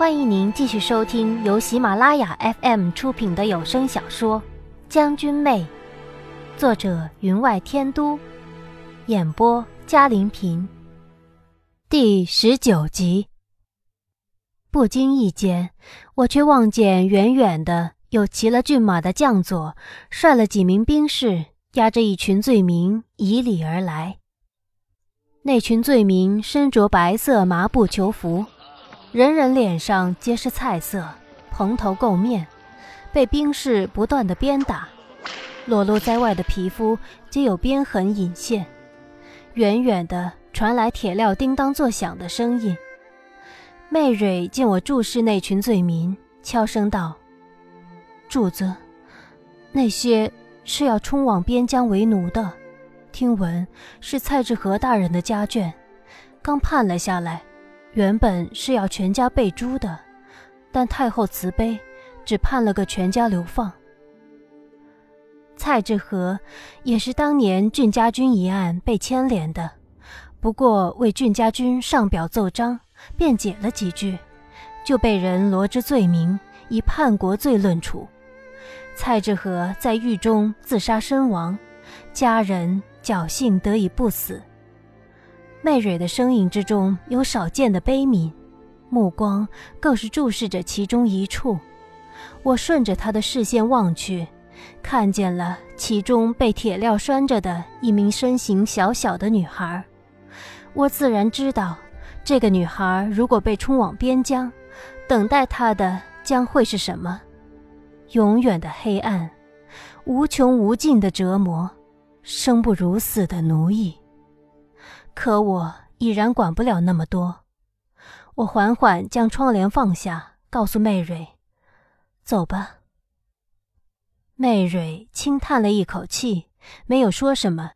欢迎您继续收听由喜马拉雅 FM 出品的有声小说《将军妹》，作者云外天都，演播嘉林平，第十九集。不经意间，我却望见远远的有骑了骏马的将佐，率了几名兵士，押着一群罪民以礼而来。那群罪民身着白色麻布囚服。人人脸上皆是菜色，蓬头垢面，被兵士不断的鞭打，裸露在外的皮肤皆有鞭痕隐现。远远的传来铁镣叮当作响的声音。媚蕊见我注视那群罪民，悄声道：“主子，那些是要冲往边疆为奴的，听闻是蔡志和大人的家眷，刚判了下来。”原本是要全家被诛的，但太后慈悲，只判了个全家流放。蔡志和也是当年俊家军一案被牵连的，不过为俊家军上表奏章，辩解了几句，就被人罗织罪名，以叛国罪论处。蔡志和在狱中自杀身亡，家人侥幸得以不死。媚蕊的声音之中有少见的悲悯，目光更是注视着其中一处。我顺着他的视线望去，看见了其中被铁镣拴着的一名身形小小的女孩。我自然知道，这个女孩如果被冲往边疆，等待她的将会是什么？永远的黑暗，无穷无尽的折磨，生不如死的奴役。可我已然管不了那么多，我缓缓将窗帘放下，告诉媚蕊：“走吧。”媚蕊轻叹了一口气，没有说什么，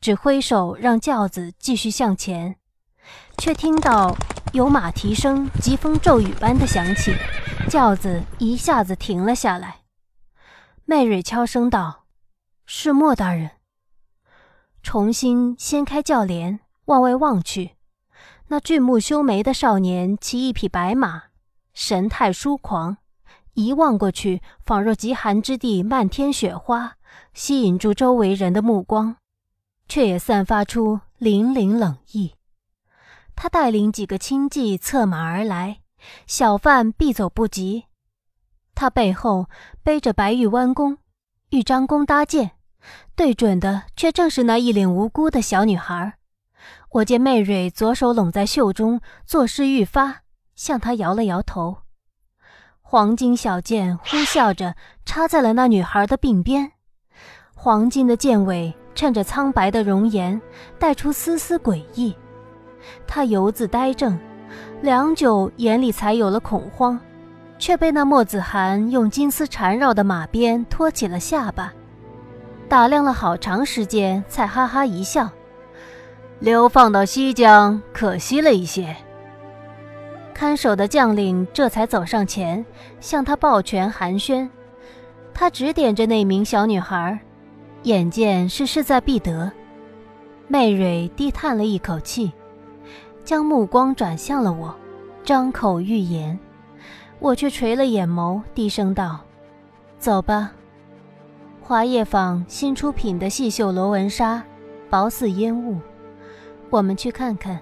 只挥手让轿子继续向前。却听到有马蹄声疾风骤雨般的响起，轿子一下子停了下来。媚蕊悄声道：“是莫大人。”重新掀开轿帘。往外望去，那俊目修眉的少年骑一匹白马，神态疏狂，一望过去，仿若极寒之地漫天雪花，吸引住周围人的目光，却也散发出凛凛冷意。他带领几个亲骑策马而来，小贩必走不及。他背后背着白玉弯弓，与张弓搭箭，对准的却正是那一脸无辜的小女孩。我见媚蕊左手拢在袖中，作势欲发，向他摇了摇头。黄金小剑呼啸着插在了那女孩的鬓边，黄金的剑尾衬着苍白的容颜，带出丝丝诡异。他犹自呆怔，良久，眼里才有了恐慌，却被那墨子涵用金丝缠绕的马鞭托起了下巴，打量了好长时间，才哈哈一笑。流放到西疆，可惜了一些。看守的将领这才走上前，向他抱拳寒暄。他指点着那名小女孩，眼见是势在必得。媚蕊低叹了一口气，将目光转向了我，张口欲言，我却垂了眼眸，低声道：“走吧。”华业坊新出品的细绣罗纹纱，薄似烟雾。我们去看看。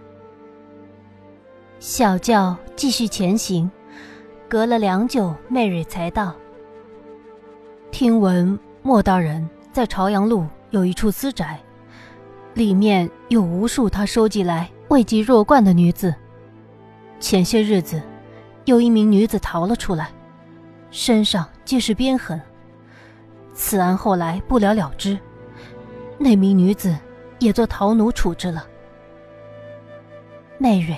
小轿继续前行，隔了良久，媚蕊才到。听闻莫大人在朝阳路有一处私宅，里面有无数他收集来未及弱冠的女子。前些日子，有一名女子逃了出来，身上皆是鞭痕。此案后来不了了之，那名女子也做逃奴处置了。媚蕊，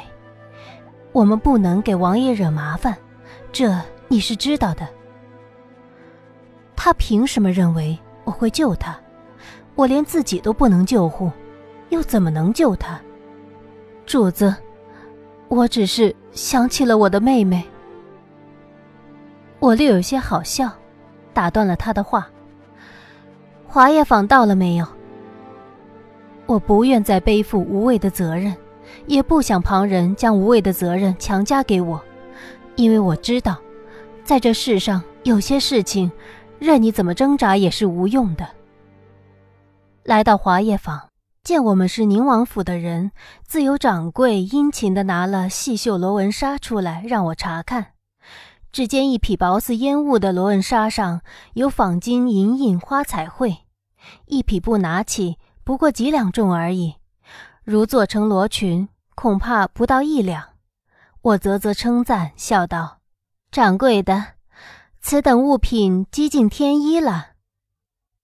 我们不能给王爷惹麻烦，这你是知道的。他凭什么认为我会救他？我连自己都不能救护，又怎么能救他？主子，我只是想起了我的妹妹。我略有些好笑，打断了他的话。华业坊到了没有？我不愿再背负无谓的责任。也不想旁人将无谓的责任强加给我，因为我知道，在这世上有些事情，任你怎么挣扎也是无用的。来到华业坊，见我们是宁王府的人，自有掌柜殷勤地拿了细绣罗纹纱出来让我查看。只见一匹薄似烟雾的罗纹纱上有仿金银印花彩绘，一匹布拿起不过几两重而已，如做成罗裙，恐怕不到一两。我啧啧称赞，笑道：“掌柜的，此等物品几近天衣了。”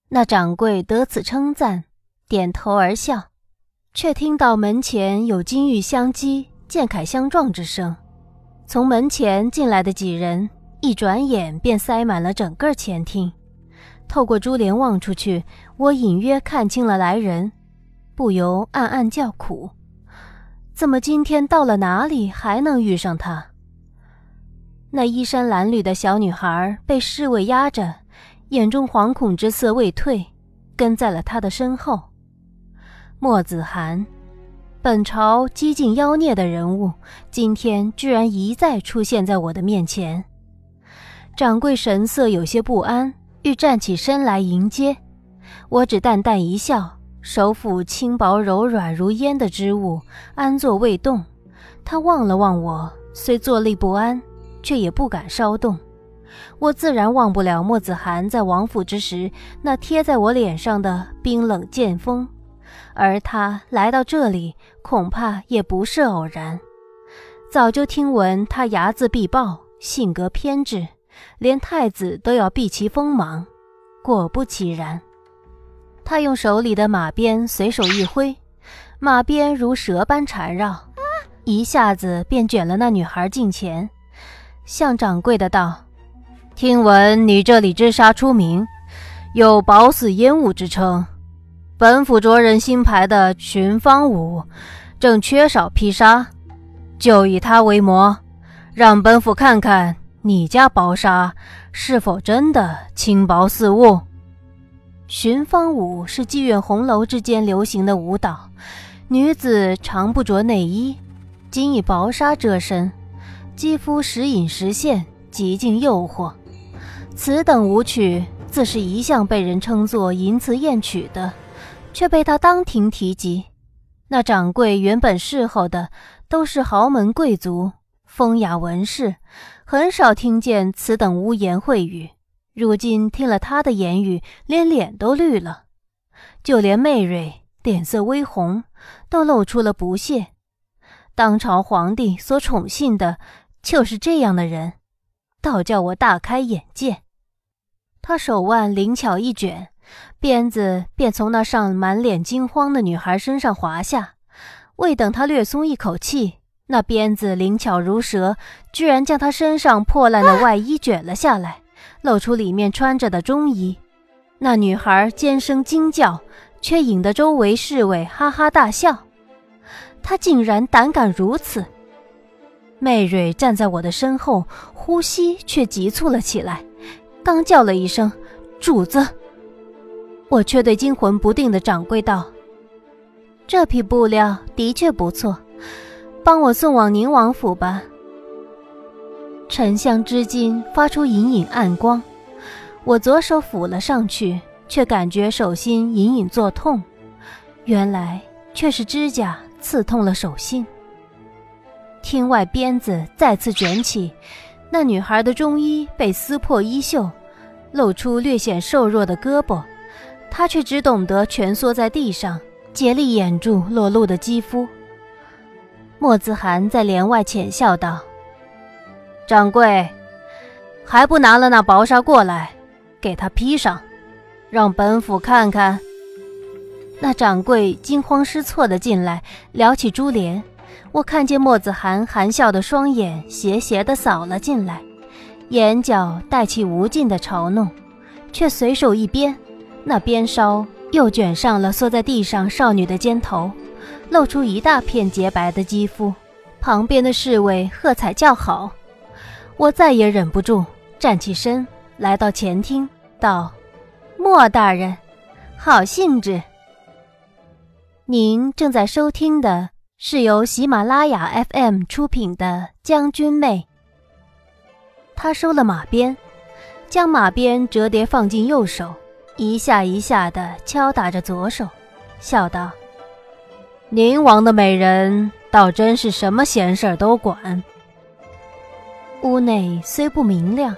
那掌柜得此称赞，点头而笑，却听到门前有金玉相击、剑铠相撞之声。从门前进来的几人，一转眼便塞满了整个前厅。透过珠帘望出去，我隐约看清了来人，不由暗暗叫苦：怎么今天到了哪里还能遇上他？那衣衫褴褛的小女孩被侍卫压着，眼中惶恐之色未退，跟在了他的身后。莫子涵。本朝激进妖孽的人物，今天居然一再出现在我的面前。掌柜神色有些不安，欲站起身来迎接，我只淡淡一笑，手抚轻薄柔软如烟的织物，安坐未动。他望了望我，虽坐立不安，却也不敢稍动。我自然忘不了莫子涵在王府之时那贴在我脸上的冰冷剑锋。而他来到这里，恐怕也不是偶然。早就听闻他睚眦必报，性格偏执，连太子都要避其锋芒。果不其然，他用手里的马鞭随手一挥，马鞭如蛇般缠绕，一下子便卷了那女孩近前，向掌柜的道：“听闻你这里织纱出名，有薄似烟雾之称。”本府着人新牌的群芳舞，正缺少披纱，就以它为模，让本府看看你家薄纱是否真的轻薄似雾。寻芳舞是妓院红楼之间流行的舞蹈，女子常不着内衣，仅以薄纱遮身，肌肤时隐时现，极尽诱惑。此等舞曲自是一向被人称作淫词艳曲的。却被他当庭提及。那掌柜原本侍候的都是豪门贵族、风雅文士，很少听见此等污言秽语。如今听了他的言语，连脸都绿了。就连媚蕊脸色微红，都露出了不屑。当朝皇帝所宠幸的，就是这样的人，倒叫我大开眼界。他手腕灵巧一卷。鞭子便从那上满脸惊慌的女孩身上滑下，未等她略松一口气，那鞭子灵巧如蛇，居然将她身上破烂的外衣卷了下来，露出里面穿着的中衣。那女孩尖声惊叫，却引得周围侍卫哈哈大笑。她竟然胆敢如此！媚蕊站在我的身后，呼吸却急促了起来，刚叫了一声“主子”。我却对惊魂不定的掌柜道：“这匹布料的确不错，帮我送往宁王府吧。”沉香织金发出隐隐暗光，我左手抚了上去，却感觉手心隐隐作痛，原来却是指甲刺痛了手心。厅外鞭子再次卷起，那女孩的中衣被撕破衣袖，露出略显瘦弱的胳膊。她却只懂得蜷缩在地上，竭力掩住裸露的肌肤。莫子涵在帘外浅笑道：“掌柜，还不拿了那薄纱过来，给他披上，让本府看看。”那掌柜惊慌失措的进来，撩起珠帘。我看见莫子涵含笑的双眼斜斜的扫了进来，眼角带起无尽的嘲弄，却随手一鞭。那鞭梢又卷上了缩在地上少女的肩头，露出一大片洁白的肌肤。旁边的侍卫喝彩叫好，我再也忍不住，站起身来到前厅，道：“莫大人，好兴致。”您正在收听的是由喜马拉雅 FM 出品的《将军妹》。他收了马鞭，将马鞭折叠放进右手，一下一下地敲打着左手，笑道：“宁王的美人，倒真是什么闲事儿都管。”屋内虽不明亮，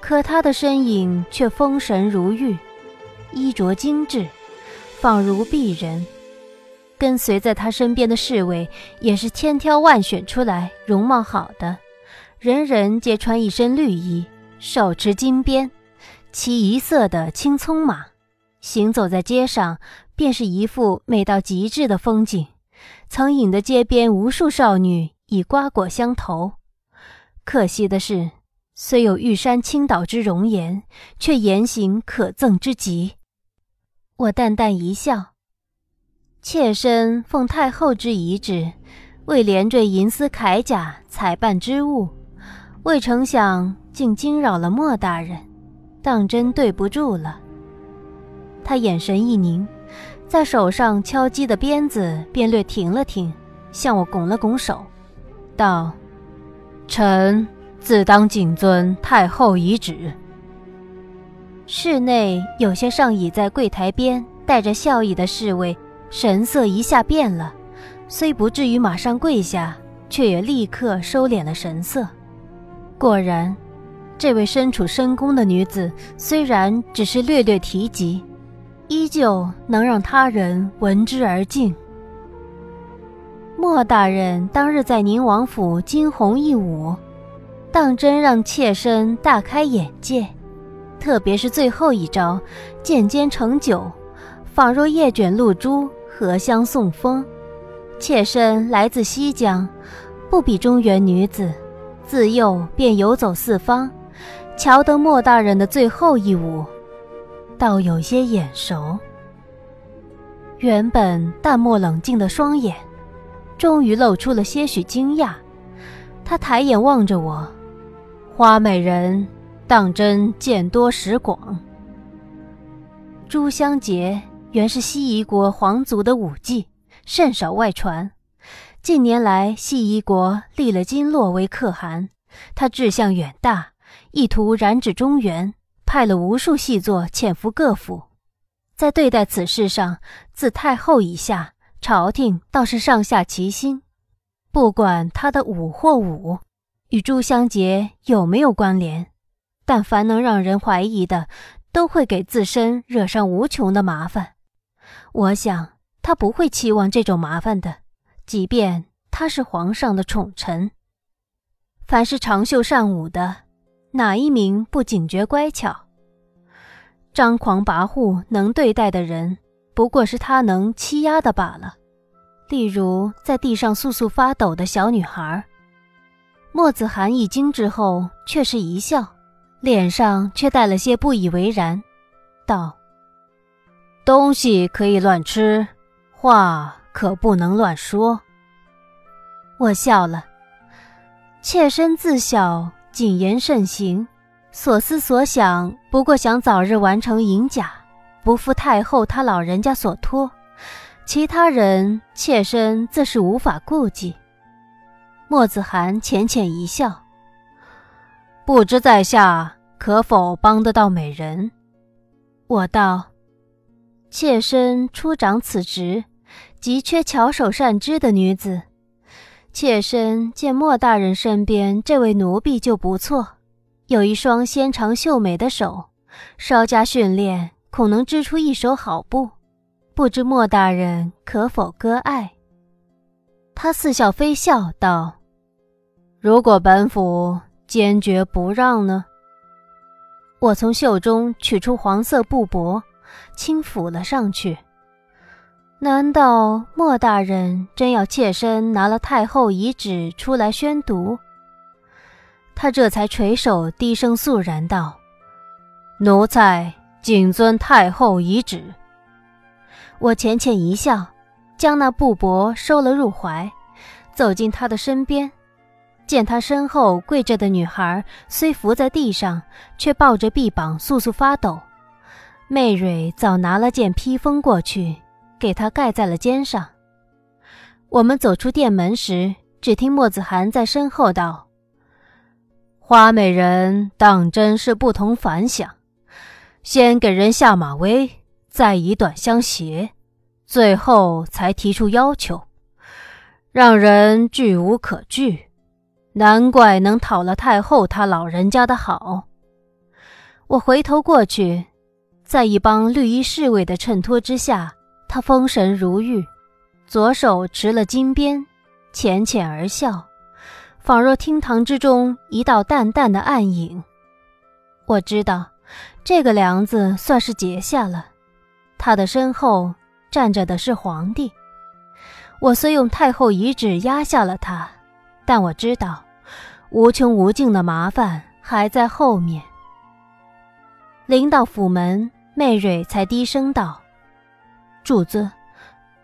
可他的身影却风神如玉，衣着精致，仿如璧人。跟随在他身边的侍卫也是千挑万选出来容貌好的，人人皆穿一身绿衣，手持金鞭，骑一色的青葱马，行走在街上，便是一副美到极致的风景，曾引得街边无数少女以瓜果相投。可惜的是，虽有玉山倾倒之容颜，却言行可憎之极。我淡淡一笑。妾身奉太后之遗旨，为连缀银丝铠甲采办之物，未成想竟惊扰了莫大人，当真对不住了。他眼神一凝，在手上敲击的鞭子便略停了停，向我拱了拱手，道：“臣自当谨遵太后遗旨。”室内有些上倚在柜台边带着笑意的侍卫。神色一下变了，虽不至于马上跪下，却也立刻收敛了神色。果然，这位身处深宫的女子，虽然只是略略提及，依旧能让他人闻之而敬。莫大人当日在宁王府惊鸿一舞，当真让妾身大开眼界，特别是最后一招“剑尖成酒”。仿若叶卷露珠，荷香送风。妾身来自西江，不比中原女子，自幼便游走四方，瞧得莫大人的最后一舞，倒有些眼熟。原本淡漠冷静的双眼，终于露出了些许惊讶。他抬眼望着我，花美人，当真见多识广。朱香杰。原是西夷国皇族的武技，甚少外传。近年来，西夷国立了金洛为可汗，他志向远大，意图染指中原，派了无数细作潜伏各府。在对待此事上，自太后以下，朝廷倒是上下齐心。不管他的武或武与朱香杰有没有关联，但凡能让人怀疑的，都会给自身惹上无穷的麻烦。我想他不会期望这种麻烦的，即便他是皇上的宠臣。凡是长袖善舞的，哪一名不警觉乖巧？张狂跋扈能对待的人，不过是他能欺压的罢了。例如在地上簌簌发抖的小女孩。莫子涵一惊之后，却是一笑，脸上却带了些不以为然，道。东西可以乱吃，话可不能乱说。我笑了，妾身自小谨言慎行，所思所想不过想早日完成银甲，不负太后她老人家所托。其他人，妾身自是无法顾及。莫子涵浅浅一笑，不知在下可否帮得到美人？我道。妾身初掌此职，急缺巧手善织的女子。妾身见莫大人身边这位奴婢就不错，有一双纤长秀美的手，稍加训练，恐能织出一手好布。不知莫大人可否割爱？他似笑非笑道：“如果本府坚决不让呢？”我从袖中取出黄色布帛。轻抚了上去。难道莫大人真要妾身拿了太后遗旨出来宣读？他这才垂手低声肃然道：“奴才谨遵太后遗旨。”我浅浅一笑，将那布帛收了入怀，走进他的身边，见他身后跪着的女孩虽伏在地上，却抱着臂膀簌簌发抖。媚蕊早拿了件披风过去，给他盖在了肩上。我们走出殿门时，只听莫子涵在身后道：“花美人当真是不同凡响，先给人下马威，再以短相胁，最后才提出要求，让人拒无可拒。难怪能讨了太后她老人家的好。我回头过去，在一帮绿衣侍卫的衬托之下，他风神如玉，左手持了金鞭，浅浅而笑。仿若厅堂之中一道淡淡的暗影。我知道，这个梁子算是结下了。他的身后站着的是皇帝。我虽用太后遗旨压下了他，但我知道，无穷无尽的麻烦还在后面。临到府门，媚蕊才低声道：“主子，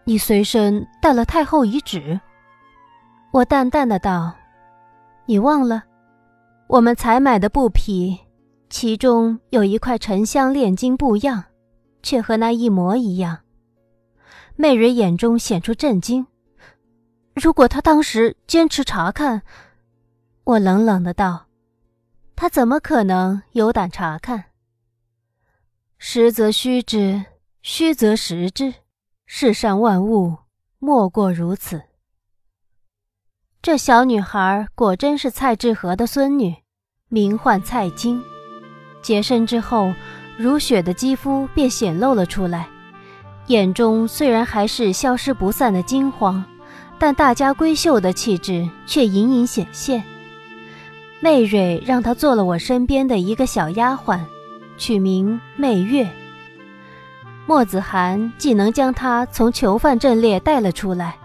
你随身带了太后遗旨。”我淡淡的道。你忘了，我们采买的布匹，其中有一块沉香炼金布样，却和那一模一样。媚蕊眼中显出震惊。如果他当时坚持查看，我冷冷的道：“他怎么可能有胆查看？实则虚之，虚则实之，世上万物莫过如此。”这小女孩果真是蔡志和的孙女，名唤蔡京。洁身之后，如雪的肌肤便显露了出来，眼中虽然还是消失不散的金黄，但大家闺秀的气质却隐隐显现。媚蕊让她做了我身边的一个小丫鬟，取名媚月。莫子涵既能将她从囚犯阵列带了出来，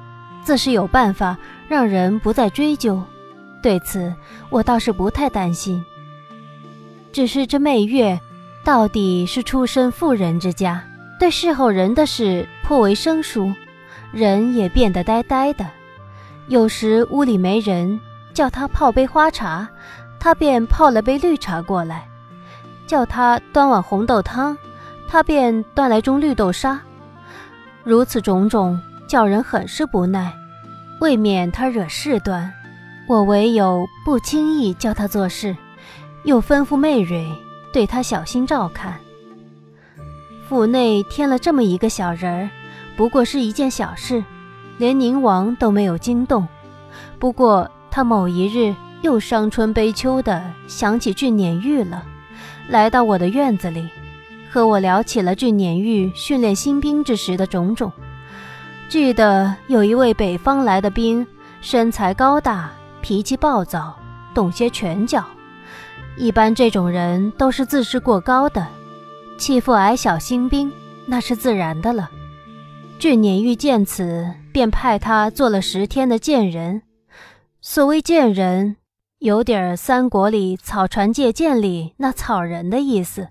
自是有办法。让人不再追究，对此我倒是不太担心。只是这媚月，到底是出身富人之家，对侍候人的事颇为生疏，人也变得呆呆的。有时屋里没人，叫他泡杯花茶，他便泡了杯绿茶过来；叫他端碗红豆汤，他便端来盅绿豆沙。如此种种，叫人很是不耐。未免他惹事端，我唯有不轻易叫他做事，又吩咐媚蕊对他小心照看。府内添了这么一个小人儿，不过是一件小事，连宁王都没有惊动。不过他某一日又伤春悲秋的想起俊撵玉了，来到我的院子里，和我聊起了俊撵玉训练新兵之时的种种。记得有一位北方来的兵，身材高大，脾气暴躁，懂些拳脚。一般这种人都是自视过高的，欺负矮小新兵那是自然的了。俊撵玉见此，便派他做了十天的剑人。所谓剑人，有点三国里草船借箭里那草人的意思，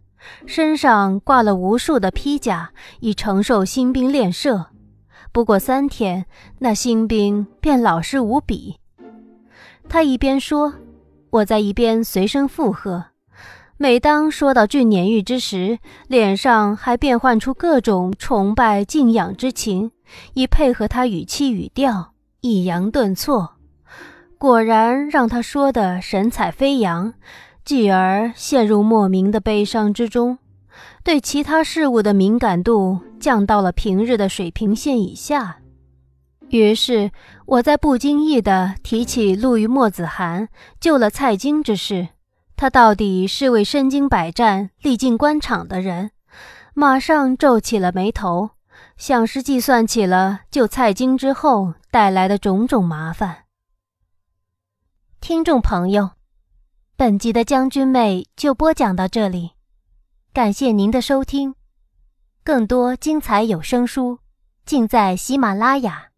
身上挂了无数的披甲，以承受新兵练射。不过三天，那新兵便老实无比。他一边说，我在一边随声附和。每当说到俊撵玉之时，脸上还变换出各种崇拜敬仰之情，以配合他语气语调，抑扬顿挫。果然让他说的神采飞扬，继而陷入莫名的悲伤之中。对其他事物的敏感度降到了平日的水平线以下，于是我在不经意地提起陆于墨子涵救了蔡京之事。他到底是位身经百战、历尽官场的人，马上皱起了眉头，像是计算起了救蔡京之后带来的种种麻烦。听众朋友，本集的将军妹就播讲到这里。感谢您的收听，更多精彩有声书尽在喜马拉雅。